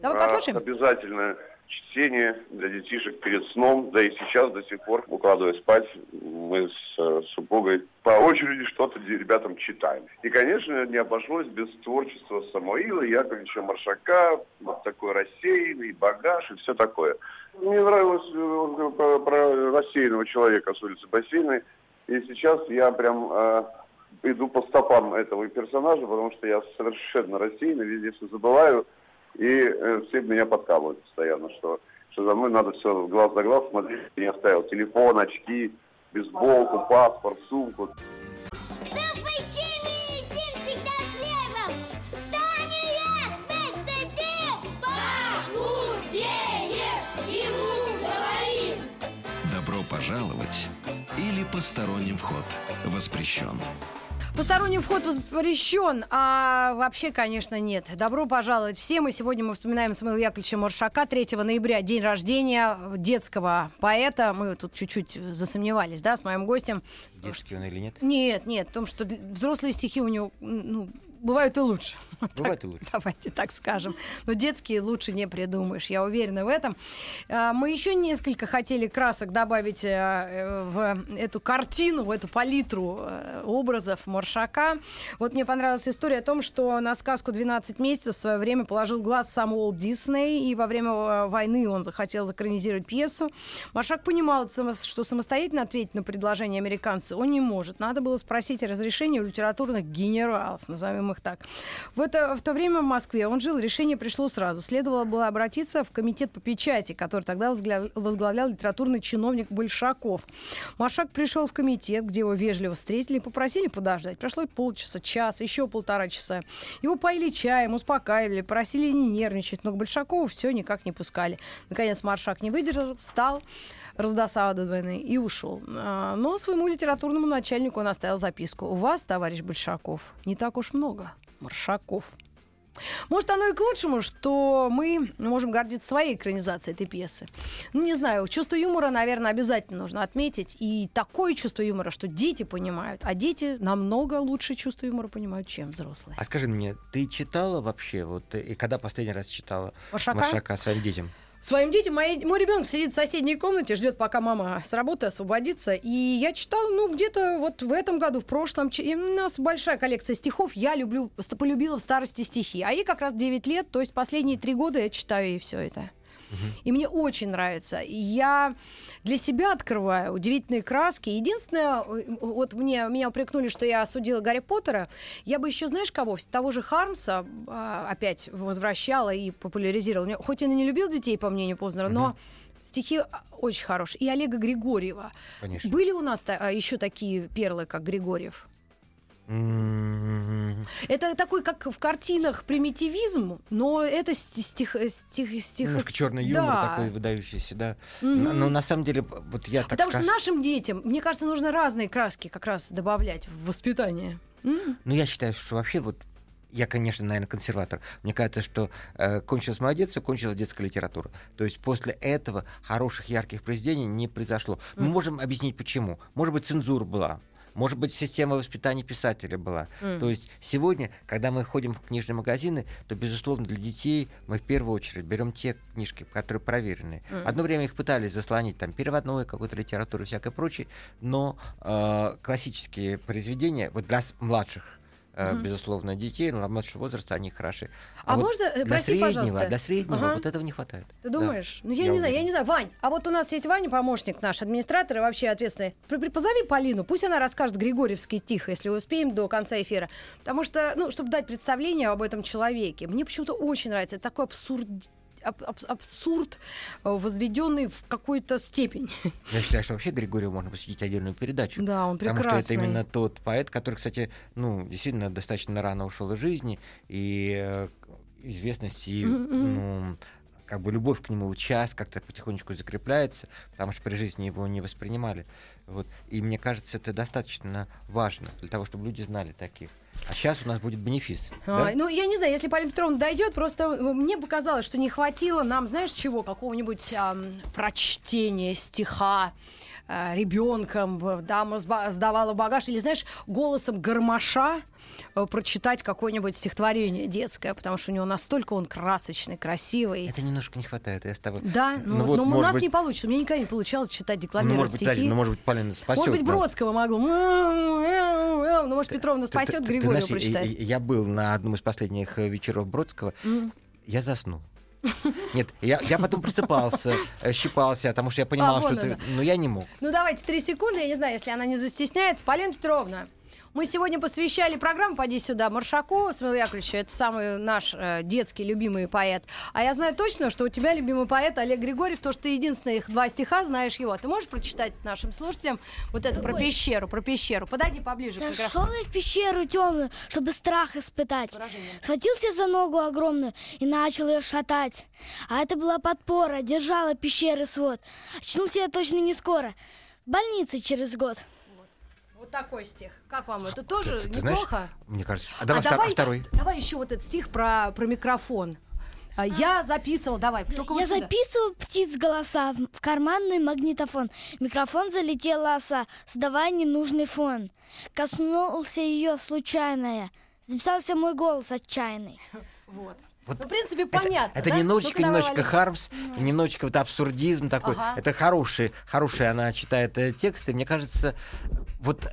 Speaker 4: давай а, послушаем.
Speaker 8: Обязательно чтение для детишек перед сном, да и сейчас до сих пор, укладывая спать, мы с э, супругой по очереди что-то ребятам читаем. И, конечно, не обошлось без творчества Самуила, Яковлевича Маршака, вот такой рассеянный, багаж и все такое. Мне нравилось э, про, про рассеянного человека с улицы Бассейной, и сейчас я прям э, иду по стопам этого персонажа, потому что я совершенно рассеянный, везде все забываю, и э, все меня подкалывают постоянно, что, что за мной надо все глаз за глаз смотреть. Я оставил телефон, очки, бейсболку, паспорт, сумку.
Speaker 1: Посторонним вход воспрещен.
Speaker 4: Посторонний вход воспрещен, а вообще, конечно, нет. Добро пожаловать всем. И сегодня мы вспоминаем Самуила Яковлевича Маршака, 3 ноября, день рождения детского поэта. Мы тут чуть-чуть засомневались, да, с моим гостем.
Speaker 5: Детский он или нет?
Speaker 4: Нет, нет, в том, что взрослые стихи у него, ну, бывают и лучше.
Speaker 5: Бывает и лучше.
Speaker 4: Давайте так скажем. Но детские лучше не придумаешь, я уверена в этом. А, мы еще несколько хотели красок добавить э, в эту картину, в эту палитру э, образов Маршака. Вот мне понравилась история о том, что на сказку «12 месяцев» в свое время положил глаз сам Уолт Дисней, и во время э, войны он захотел закранизировать пьесу. Маршак понимал, что самостоятельно ответить на предложение американца он не может. Надо было спросить разрешение у литературных генералов, назовем их так. В, это, в то время в Москве он жил, решение пришло сразу. Следовало было обратиться в комитет по печати, который тогда возглавлял литературный чиновник Большаков. Маршак пришел в комитет, где его вежливо встретили попросили подождать. Прошло полчаса, час, еще полтора часа. Его поили чаем, успокаивали, просили не нервничать, но к Большакову все никак не пускали. Наконец Маршак не выдержал, встал, раздосадованный и ушел. А, но своему литературному начальнику он оставил записку. У вас, товарищ Большаков, не так уж много маршаков. Может, оно и к лучшему, что мы можем гордиться своей экранизацией этой пьесы. Ну, не знаю, чувство юмора, наверное, обязательно нужно отметить. И такое чувство юмора, что дети понимают. А дети намного лучше чувство юмора понимают, чем взрослые.
Speaker 5: А скажи мне, ты читала вообще, вот, и когда последний раз читала
Speaker 4: Маршака,
Speaker 5: Маршака своим детям?
Speaker 4: Своим детям. Мои, мой ребенок сидит в соседней комнате, ждет, пока мама с работы освободится. И я читала, ну, где-то вот в этом году, в прошлом. И у нас большая коллекция стихов. Я люблю, полюбила в старости стихи. А ей как раз 9 лет, то есть последние три года я читаю ей все это. И мне очень нравится. Я для себя открываю удивительные краски. Единственное, э, вот мне, меня упрекнули, что я осудила Гарри Поттера. Я бы еще, знаешь, кого? Того же Хармса а, опять возвращала и популяризировала. Хоть он и не любил детей, по мнению Познера, угу. но стихи а, очень хорошие. И Олега Григорьева.
Speaker 5: Конечно.
Speaker 4: Были у нас а, еще такие перлы, как Григорьев? Это такой, как в картинах, примитивизм, но это стих... стих, стих...
Speaker 5: Немножко черный юмор
Speaker 4: да.
Speaker 5: такой выдающийся, да. Но, но на самом деле, вот я так
Speaker 4: Потому
Speaker 5: скажу...
Speaker 4: что нашим детям, мне кажется, нужно разные краски как раз добавлять в воспитание.
Speaker 5: Ну, я считаю, что вообще вот я, конечно, наверное, консерватор. Мне кажется, что э, кончилась молодец, и кончилась детская литература. То есть после этого хороших, ярких произведений не произошло. Мы можем объяснить, почему. Может быть, цензура была. Может быть, система воспитания писателя была.
Speaker 4: М.
Speaker 5: То есть сегодня, когда мы ходим в книжные магазины, то, безусловно, для детей мы в первую очередь берем те книжки, которые проверены.
Speaker 4: М.
Speaker 5: Одно время их пытались заслонить там переводной какой-то литературы и всякое прочее, но э, классические произведения, вот для младших,
Speaker 4: Мгм.
Speaker 5: безусловно, детей, для младшего возраста они хороши.
Speaker 4: А
Speaker 5: вот
Speaker 4: можно, э,
Speaker 5: для
Speaker 4: прости,
Speaker 5: среднего,
Speaker 4: пожалуйста.
Speaker 5: для среднего
Speaker 4: Ага.
Speaker 5: вот этого не хватает.
Speaker 4: Ты
Speaker 5: Да.
Speaker 4: думаешь? Ну, я,
Speaker 5: Я
Speaker 4: не знаю, я не знаю. Вань, а вот у нас есть Ваня, помощник наш, администратор и вообще ответственный. Позови Полину, пусть она расскажет Григорьевский стих, если успеем до конца эфира. Потому что, ну, чтобы дать представление об этом человеке. Мне почему-то очень нравится. Это такой абсурд аб- аб- абсурд, э, возведенный в какую-то степень.
Speaker 5: Я считаю, что вообще Григорию можно посвятить отдельную передачу.
Speaker 4: Да, он
Speaker 5: Потому
Speaker 4: прекрасный.
Speaker 5: что это именно тот поэт, который, кстати, ну, действительно достаточно рано ушел из жизни, и э, известность и, ну, как бы любовь к нему сейчас как-то потихонечку закрепляется, потому что при жизни его не воспринимали. Вот. И мне кажется, это достаточно важно для того, чтобы люди знали таких. А сейчас у нас будет бенефис. да?
Speaker 4: Ай, ну, я не знаю, если Полина Петровна дойдет, просто э, мне показалось, что не хватило нам, знаешь, чего, какого-нибудь ам, прочтения стиха ребенком, дама сба- сдавала багаж, или, знаешь, голосом гармоша э, прочитать какое-нибудь стихотворение детское, потому что у него настолько он красочный, красивый.
Speaker 5: Это немножко не хватает, я с тобой.
Speaker 4: Да, ну,
Speaker 5: Ну вот,
Speaker 4: но у
Speaker 5: может
Speaker 4: нас
Speaker 5: быть-
Speaker 4: не получится. У меня никогда не получалось читать,
Speaker 5: Ну,
Speaker 4: декламировать
Speaker 5: может быть,
Speaker 4: стихи.
Speaker 5: Надя, ну, может быть, Полина спасет
Speaker 4: Может быть,
Speaker 5: нас.
Speaker 4: Бродского могу. Ну, может, Петровна спасет
Speaker 5: знаешь,
Speaker 4: прочитать.
Speaker 5: я- был на одном из последних э, вечеров Бродского. Я заснул. Нет, я, я потом просыпался, э, щипался, потому что я понимал,
Speaker 4: А,
Speaker 5: что ты...
Speaker 4: она.
Speaker 5: Но я не мог.
Speaker 4: Ну, давайте три секунды. Я не знаю, если она не застесняется. Полина Петровна, мы сегодня посвящали программу «Поди сюда» Маршаку, Смел Яковлевичу. Это самый наш э, детский любимый поэт. А я знаю точно, что у тебя любимый поэт Олег Григорьев, то, что ты единственные их два стиха знаешь его. Ты можешь прочитать нашим слушателям вот это про
Speaker 3: Какой?
Speaker 4: пещеру, про пещеру? Подойди поближе
Speaker 3: Зашел я в пещеру темную, чтобы страх испытать. Схватился за ногу огромную и начал ее шатать. А это была подпора, держала пещеры свод. Очнулся я точно не скоро. В больнице через год.
Speaker 4: Вот такой стих. Как вам? Это тоже
Speaker 5: Ты- ты- ты знаешь,
Speaker 4: неплохо?
Speaker 5: Мне кажется... А давай,
Speaker 4: а
Speaker 5: втор-
Speaker 4: давай,
Speaker 5: второй.
Speaker 4: давай еще вот этот стих про, про микрофон. А, Я записывал, давай, только вот
Speaker 3: я
Speaker 4: сюда.
Speaker 3: записывал птиц голоса в карманный магнитофон. Микрофон залетела оса, создавая ненужный фон. Коснулся ее случайная. Записался мой голос отчаянный.
Speaker 4: Вот.
Speaker 5: Вот
Speaker 4: Ну, в принципе, понятно.
Speaker 5: Это,
Speaker 4: да?
Speaker 5: немножечко, немножечко. Хармс, и немножечко вот абсурдизм такой.
Speaker 4: Ага.
Speaker 5: Это хороший, хороший она читает э, тексты. Мне кажется, вот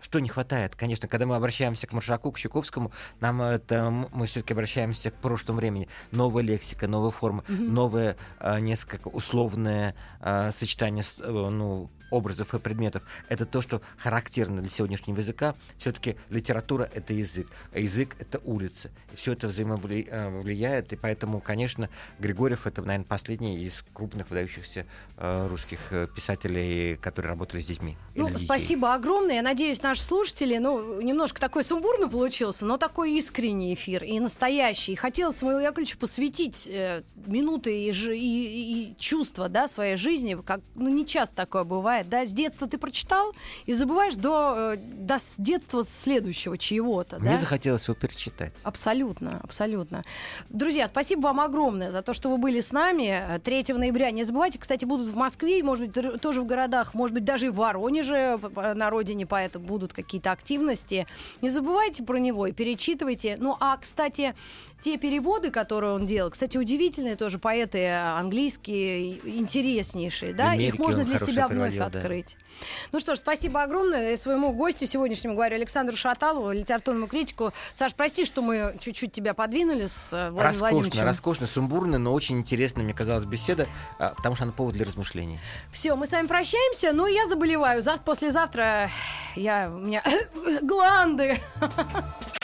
Speaker 5: что не хватает? Конечно, когда мы обращаемся к Маршаку, к Щуковскому, нам это, мы все-таки обращаемся к прошлому времени. Новая лексика, новая форма, mm-hmm. новое а, несколько условное а, сочетание ну, образов и предметов, это то, что характерно для сегодняшнего языка. Все-таки литература — это язык, а язык — это улица. И все это взаимовлияет, и поэтому, конечно, Григорьев — это, наверное, последний из крупных выдающихся э, русских э, писателей, которые работали с детьми.
Speaker 4: Ну, спасибо огромное. Я надеюсь, наши слушатели, ну, немножко такой сумбурно получился, но такой искренний эфир и настоящий. Хотел Самуилу Яковлевичу посвятить э, минуты и, и, и чувства, да, своей жизни, как, ну, не часто такое бывает бывает, да, с детства ты прочитал и забываешь до, э, до с детства следующего чего-то.
Speaker 5: Мне
Speaker 4: да?
Speaker 5: захотелось его перечитать.
Speaker 4: Абсолютно, абсолютно. Друзья, спасибо вам огромное за то, что вы были с нами 3 ноября. Не забывайте, кстати, будут в Москве, может быть, тоже в городах, может быть, даже и в Воронеже на родине поэта будут какие-то активности. Не забывайте про него и перечитывайте. Ну, а, кстати, те переводы, которые он делал, кстати, удивительные тоже поэты английские, интереснейшие, да, их можно для себя вновь да. открыть. Ну что ж, спасибо огромное своему гостю сегодняшнему, говорю, Александру Шаталову, литературному критику. Саш, прости, что мы чуть-чуть тебя подвинули с э, Владимиром
Speaker 5: Роскошно,
Speaker 4: Владимировичем.
Speaker 5: роскошно, сумбурно, но очень интересно, мне казалось, беседа, а, потому что она повод для размышлений.
Speaker 4: Все, мы с вами прощаемся, но я заболеваю. Завтра, послезавтра я, у меня гланды.